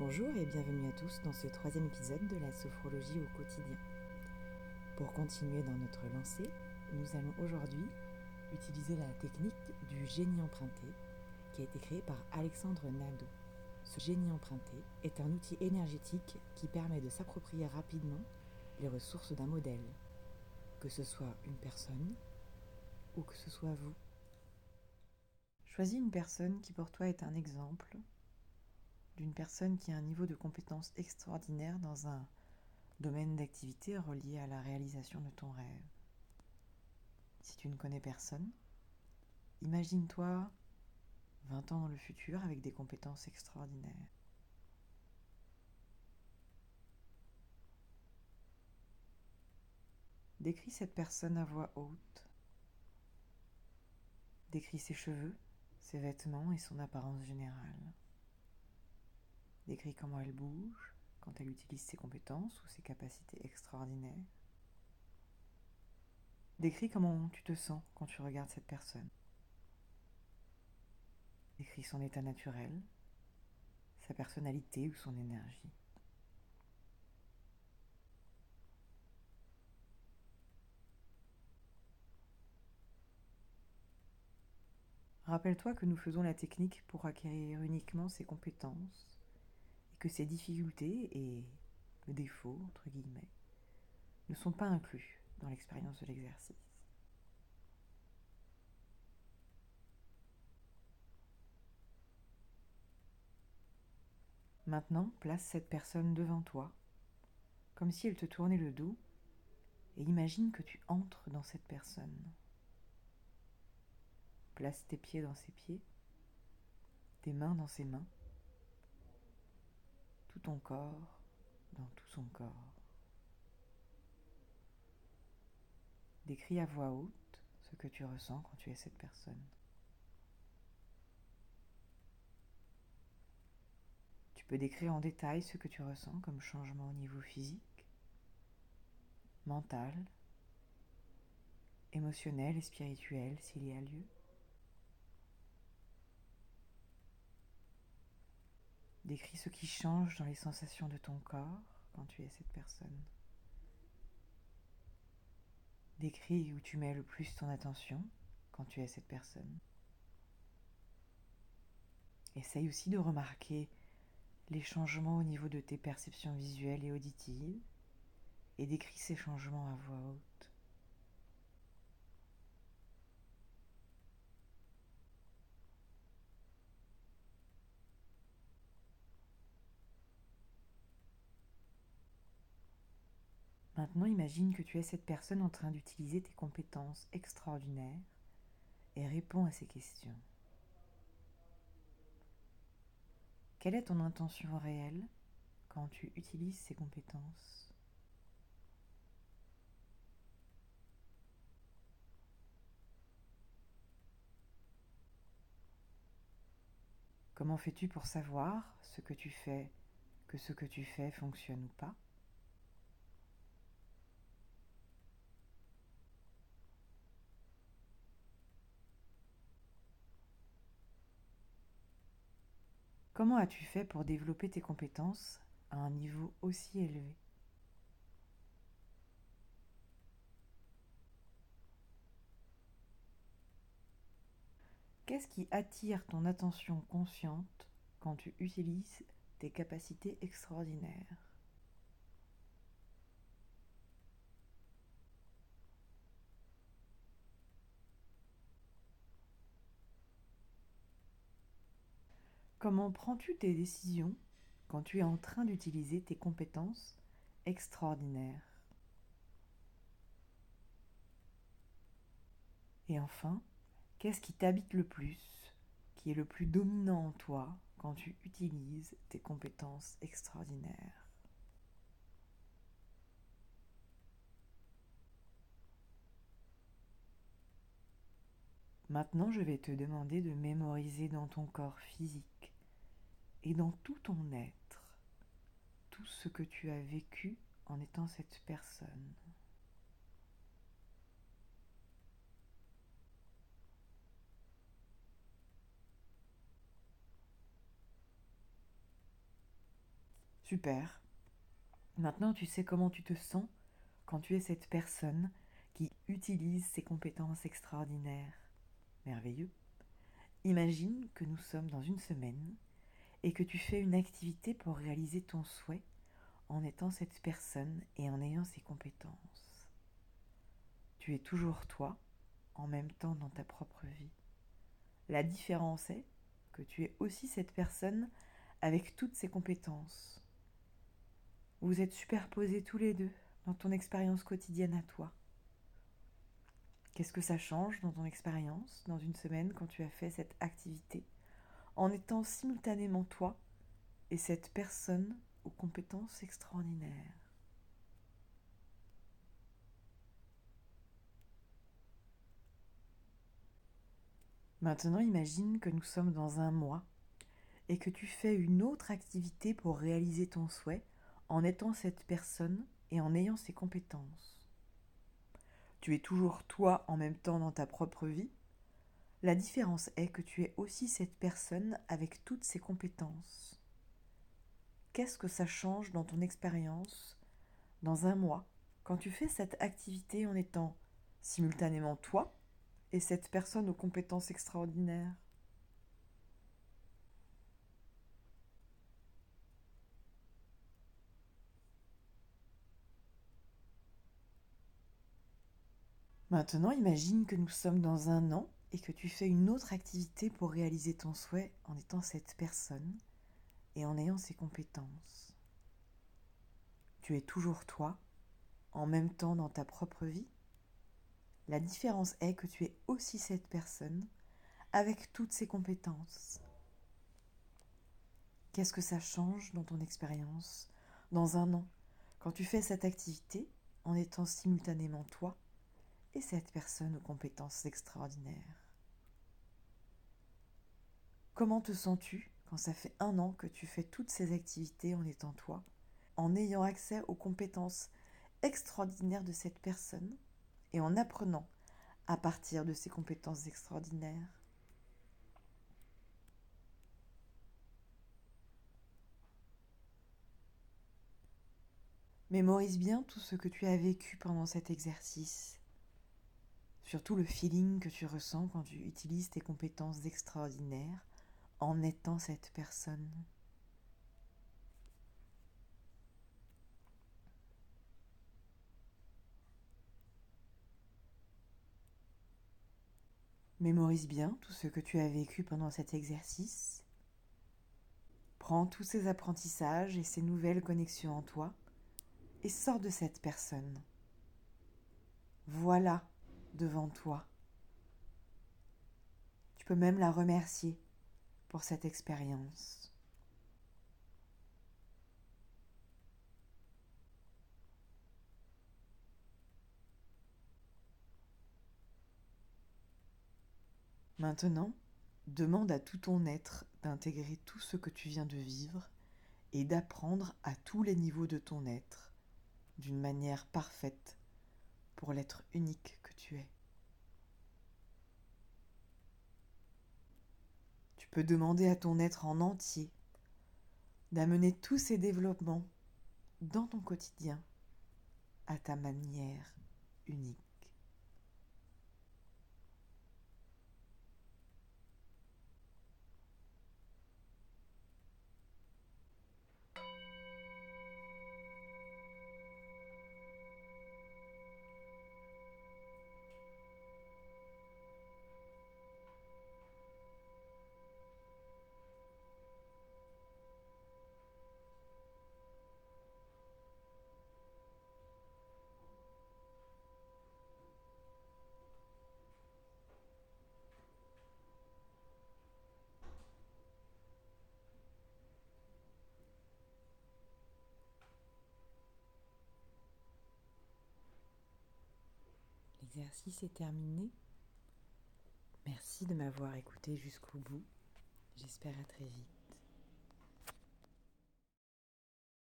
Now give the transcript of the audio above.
Bonjour et bienvenue à tous dans ce troisième épisode de la sophrologie au quotidien. Pour continuer dans notre lancée, nous allons aujourd'hui utiliser la technique du génie emprunté qui a été créée par Alexandre Nadeau. Ce génie emprunté est un outil énergétique qui permet de s'approprier rapidement les ressources d'un modèle, que ce soit une personne ou que ce soit vous. Choisis une personne qui pour toi est un exemple d'une personne qui a un niveau de compétence extraordinaire dans un domaine d'activité relié à la réalisation de ton rêve. Si tu ne connais personne, imagine-toi 20 ans dans le futur avec des compétences extraordinaires. Décris cette personne à voix haute. Décris ses cheveux, ses vêtements et son apparence générale. Décris comment elle bouge quand elle utilise ses compétences ou ses capacités extraordinaires. Décris comment tu te sens quand tu regardes cette personne. Décris son état naturel, sa personnalité ou son énergie. Rappelle-toi que nous faisons la technique pour acquérir uniquement ses compétences que ces difficultés et le défaut, entre guillemets, ne sont pas inclus dans l'expérience de l'exercice. Maintenant, place cette personne devant toi, comme si elle te tournait le dos, et imagine que tu entres dans cette personne. Place tes pieds dans ses pieds, tes mains dans ses mains, tout ton corps dans tout son corps. Décris à voix haute ce que tu ressens quand tu es cette personne. Tu peux décrire en détail ce que tu ressens comme changement au niveau physique, mental, émotionnel et spirituel s'il y a lieu. Décris ce qui change dans les sensations de ton corps quand tu es cette personne. Décris où tu mets le plus ton attention quand tu es cette personne. Essaye aussi de remarquer les changements au niveau de tes perceptions visuelles et auditives et décris ces changements à voix haute. Maintenant, imagine que tu es cette personne en train d'utiliser tes compétences extraordinaires et réponds à ces questions. Quelle est ton intention réelle quand tu utilises ces compétences? Comment fais-tu pour savoir ce que tu fais, que ce que tu fais fonctionne ou pas? Comment as-tu fait pour développer tes compétences à un niveau aussi élevé? Qu'est-ce qui attire ton attention consciente quand tu utilises tes capacités extraordinaires? Comment prends-tu tes décisions quand tu es en train d'utiliser tes compétences extraordinaires? Et enfin, qu'est-ce qui t'habite le plus, qui est le plus dominant en toi quand tu utilises tes compétences extraordinaires? Maintenant, je vais te demander de mémoriser dans ton corps physique et dans tout ton être tout ce que tu as vécu en étant cette personne. Super. Maintenant, tu sais comment tu te sens quand tu es cette personne qui utilise ses compétences extraordinaires. Merveilleux. Imagine que nous sommes dans une semaine et que tu fais une activité pour réaliser ton souhait en étant cette personne et en ayant ses compétences. Tu es toujours toi en même temps dans ta propre vie. La différence est que tu es aussi cette personne avec toutes ses compétences. Vous êtes superposés tous les deux dans ton expérience quotidienne à toi. Qu'est-ce que ça change dans ton expérience dans une semaine quand tu as fait cette activité? En étant simultanément toi et cette personne aux compétences extraordinaires Maintenant, imagine que nous sommes dans un mois et que tu fais une autre activité pour réaliser ton souhait en étant cette personne et en ayant ses compétences. Tu es toujours toi en même temps dans ta propre vie. La différence est que tu es aussi cette personne avec toutes ses compétences. Qu'est-ce que ça change dans ton expérience dans un mois quand tu fais cette activité en étant simultanément toi et cette personne aux compétences extraordinaires? Maintenant, imagine que nous sommes dans un an et que tu fais une autre activité pour réaliser ton souhait en étant cette personne et en ayant ses compétences. Tu es toujours toi, en même temps dans ta propre vie. La différence est que tu es aussi cette personne avec toutes ses compétences. Qu'est-ce que ça change dans ton expérience dans un an quand tu fais cette activité en étant simultanément toi et cette personne aux compétences extraordinaires? Comment te sens-tu quand ça fait un an que tu fais toutes ces activités en étant toi, en ayant accès aux compétences extraordinaires de cette personne et en apprenant à partir de ces compétences extraordinaires? Mémorise bien tout ce que tu as vécu pendant cet exercice. Surtout le feeling que tu ressens quand tu utilises tes compétences extraordinaires en étant cette personne. Mémorise bien tout ce que tu as vécu pendant cet exercice. Prends tous ces apprentissages et ces nouvelles connexions en toi et sors de cette personne. Voilà devant toi. Tu peux même la remercier pour cette expérience. Maintenant, demande à tout ton être d'intégrer tout ce que tu viens de vivre et d'apprendre à tous les niveaux de ton être d'une manière parfaite pour l'être unique que tu es. Peux demander à ton être en entier d'amener tous ces développements dans ton quotidien à ta manière unique. L'exercice est terminé. Merci de m'avoir écouté jusqu'au bout. J'espère à très vite.